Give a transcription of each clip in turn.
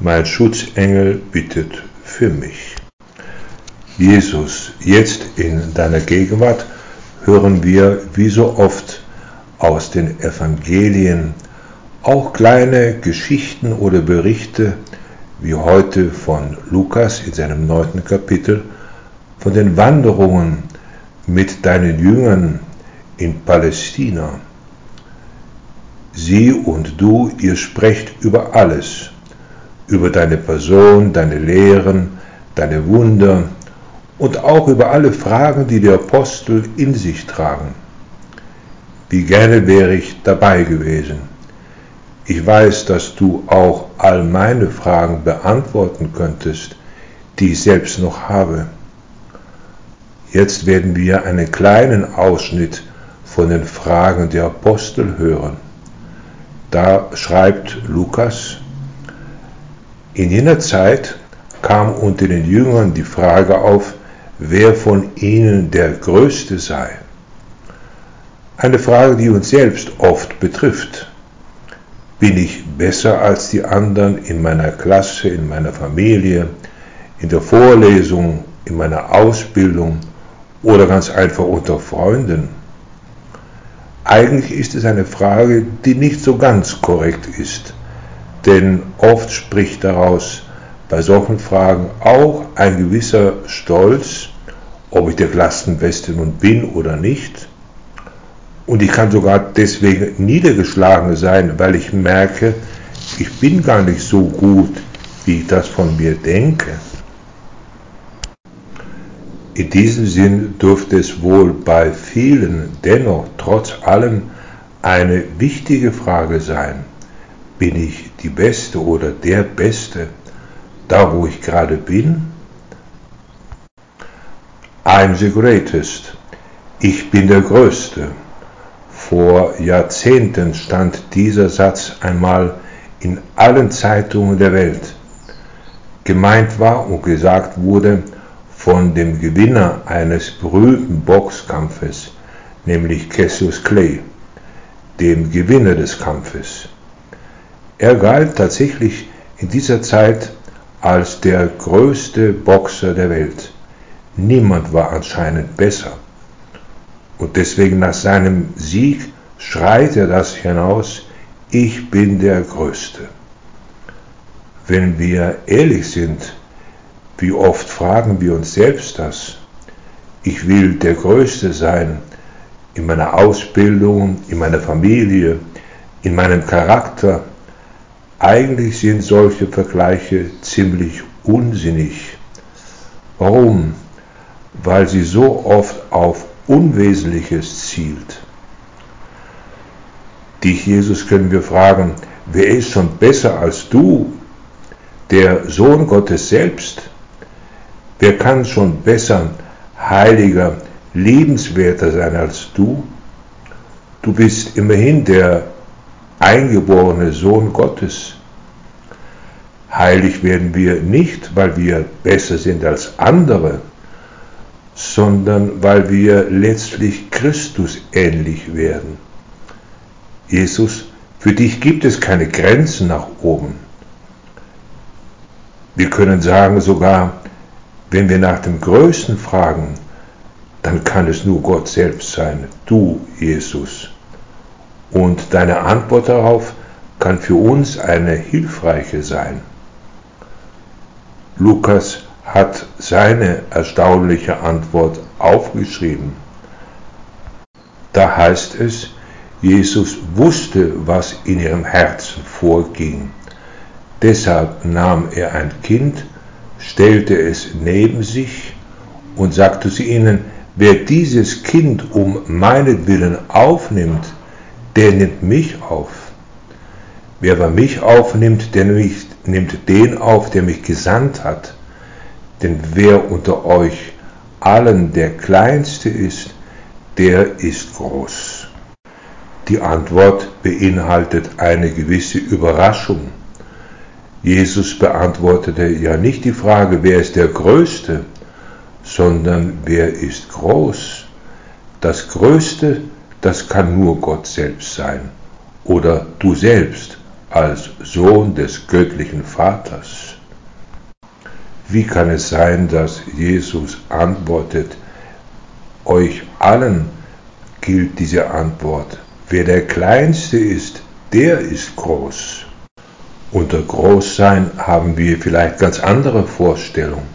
mein Schutzengel bittet für mich. Jesus, jetzt in deiner Gegenwart hören wir wie so oft aus den Evangelien auch kleine Geschichten oder Berichte, wie heute von Lukas in seinem neunten Kapitel, von den Wanderungen mit deinen Jüngern in Palästina. Sie und du, ihr sprecht über alles, über deine Person, deine Lehren, deine Wunder und auch über alle Fragen, die die Apostel in sich tragen. Wie gerne wäre ich dabei gewesen. Ich weiß, dass du auch all meine Fragen beantworten könntest, die ich selbst noch habe. Jetzt werden wir einen kleinen Ausschnitt von den Fragen der Apostel hören. Da schreibt Lukas, in jener Zeit kam unter den Jüngern die Frage auf, wer von ihnen der Größte sei. Eine Frage, die uns selbst oft betrifft. Bin ich besser als die anderen in meiner Klasse, in meiner Familie, in der Vorlesung, in meiner Ausbildung oder ganz einfach unter Freunden? Eigentlich ist es eine Frage, die nicht so ganz korrekt ist denn oft spricht daraus bei solchen Fragen auch ein gewisser Stolz, ob ich der Klassenbeste nun bin oder nicht. Und ich kann sogar deswegen niedergeschlagen sein, weil ich merke, ich bin gar nicht so gut, wie ich das von mir denke. In diesem Sinn dürfte es wohl bei vielen dennoch trotz allem eine wichtige Frage sein bin ich die Beste oder der Beste da, wo ich gerade bin? I'm the greatest. Ich bin der Größte. Vor Jahrzehnten stand dieser Satz einmal in allen Zeitungen der Welt. Gemeint war und gesagt wurde von dem Gewinner eines berühmten Boxkampfes, nämlich Cassius Clay, dem Gewinner des Kampfes. Er galt tatsächlich in dieser Zeit als der größte Boxer der Welt. Niemand war anscheinend besser. Und deswegen nach seinem Sieg schreit er das hinaus, ich bin der Größte. Wenn wir ehrlich sind, wie oft fragen wir uns selbst das? Ich will der Größte sein in meiner Ausbildung, in meiner Familie, in meinem Charakter, eigentlich sind solche Vergleiche ziemlich unsinnig. Warum? Weil sie so oft auf Unwesentliches zielt. Dich, Jesus, können wir fragen, wer ist schon besser als du, der Sohn Gottes selbst? Wer kann schon besser, heiliger, liebenswerter sein als du? Du bist immerhin der eingeborene Sohn Gottes. Heilig werden wir nicht, weil wir besser sind als andere, sondern weil wir letztlich Christus ähnlich werden. Jesus, für dich gibt es keine Grenzen nach oben. Wir können sagen sogar, wenn wir nach dem Größten fragen, dann kann es nur Gott selbst sein, du Jesus. Und deine Antwort darauf kann für uns eine hilfreiche sein. Lukas hat seine erstaunliche Antwort aufgeschrieben. Da heißt es, Jesus wusste, was in ihrem Herzen vorging. Deshalb nahm er ein Kind, stellte es neben sich und sagte zu ihnen, wer dieses Kind um meinetwillen aufnimmt, der nimmt mich auf. Wer aber mich aufnimmt, der nimmt den auf, der mich gesandt hat. Denn wer unter euch allen der Kleinste ist, der ist groß. Die Antwort beinhaltet eine gewisse Überraschung. Jesus beantwortete ja nicht die Frage, wer ist der Größte, sondern wer ist groß. Das Größte, das kann nur Gott selbst sein oder du selbst als Sohn des göttlichen Vaters. Wie kann es sein, dass Jesus antwortet, euch allen gilt diese Antwort, wer der Kleinste ist, der ist groß. Unter Großsein haben wir vielleicht ganz andere Vorstellungen,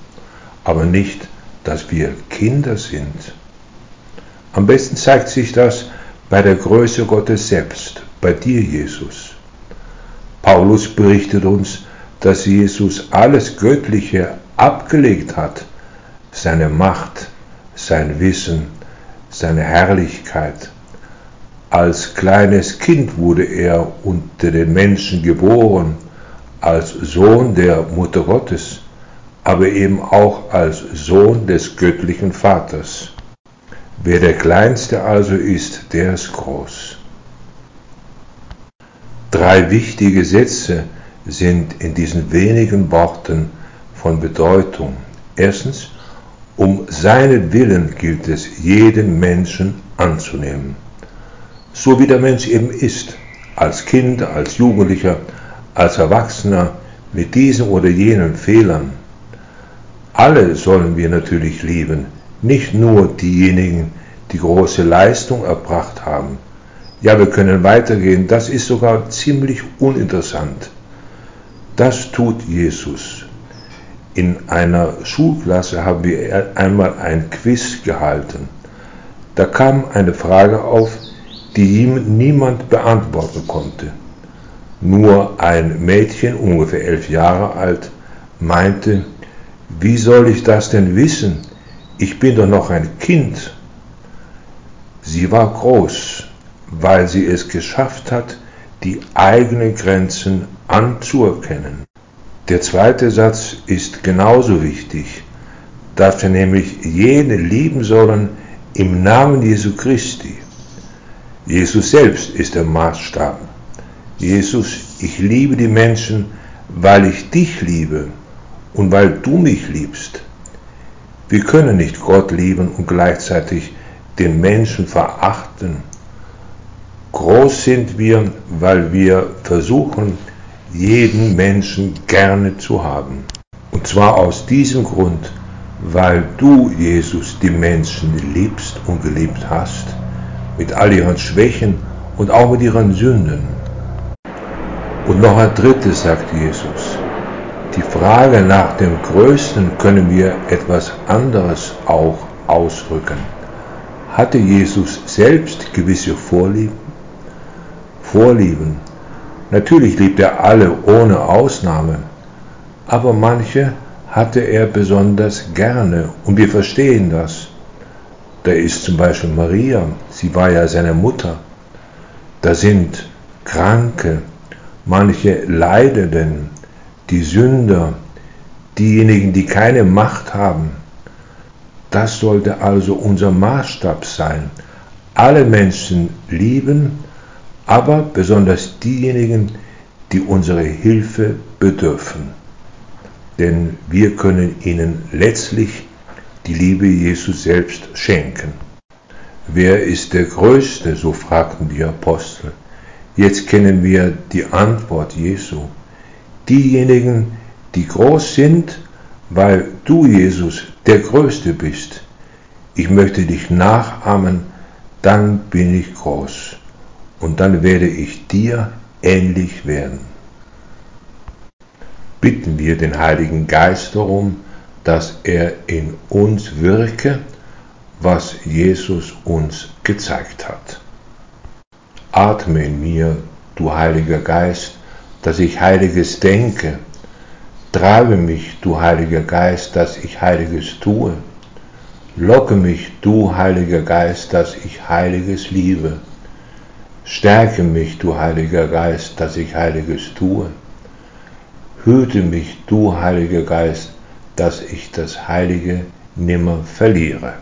aber nicht, dass wir Kinder sind. Am besten zeigt sich das bei der Größe Gottes selbst, bei dir Jesus. Paulus berichtet uns, dass Jesus alles Göttliche abgelegt hat, seine Macht, sein Wissen, seine Herrlichkeit. Als kleines Kind wurde er unter den Menschen geboren, als Sohn der Mutter Gottes, aber eben auch als Sohn des göttlichen Vaters. Wer der Kleinste also ist, der ist groß. Drei wichtige Sätze sind in diesen wenigen Worten von Bedeutung. Erstens, um seinen Willen gilt es, jeden Menschen anzunehmen. So wie der Mensch eben ist, als Kind, als Jugendlicher, als Erwachsener, mit diesen oder jenen Fehlern. Alle sollen wir natürlich lieben, nicht nur diejenigen, die große Leistung erbracht haben. Ja, wir können weitergehen, das ist sogar ziemlich uninteressant. Das tut Jesus. In einer Schulklasse haben wir einmal ein Quiz gehalten. Da kam eine Frage auf, die niemand beantworten konnte. Nur ein Mädchen, ungefähr elf Jahre alt, meinte, wie soll ich das denn wissen? Ich bin doch noch ein Kind. Sie war groß, weil sie es geschafft hat, die eigenen Grenzen anzuerkennen. Der zweite Satz ist genauso wichtig, dass wir nämlich jene lieben sollen im Namen Jesu Christi. Jesus selbst ist der Maßstab. Jesus, ich liebe die Menschen, weil ich dich liebe und weil du mich liebst. Wir können nicht Gott lieben und gleichzeitig den Menschen verachten. Groß sind wir, weil wir versuchen, jeden Menschen gerne zu haben. Und zwar aus diesem Grund, weil du, Jesus, die Menschen liebst und geliebt hast, mit all ihren Schwächen und auch mit ihren Sünden. Und noch ein drittes sagt Jesus. Die Frage nach dem Größten können wir etwas anderes auch ausdrücken. Hatte Jesus selbst gewisse Vorlieben? Vorlieben Natürlich liebt er alle ohne Ausnahme, aber manche hatte er besonders gerne und wir verstehen das. Da ist zum Beispiel Maria, sie war ja seine Mutter. Da sind Kranke, manche Leidenden, die Sünder, diejenigen, die keine Macht haben. Das sollte also unser Maßstab sein. Alle Menschen lieben, aber besonders diejenigen, die unsere Hilfe bedürfen. Denn wir können ihnen letztlich die Liebe Jesus selbst schenken. Wer ist der Größte? so fragten die Apostel. Jetzt kennen wir die Antwort Jesu. Diejenigen, die groß sind, weil du, Jesus, der Größte bist. Ich möchte dich nachahmen, dann bin ich groß und dann werde ich dir ähnlich werden. Bitten wir den Heiligen Geist darum, dass er in uns wirke, was Jesus uns gezeigt hat. Atme in mir, du Heiliger Geist, dass ich Heiliges denke. Treibe mich, du Heiliger Geist, dass ich Heiliges tue. Locke mich, du Heiliger Geist, dass ich Heiliges liebe. Stärke mich, du Heiliger Geist, dass ich Heiliges tue. Hüte mich, du Heiliger Geist, dass ich das Heilige nimmer verliere.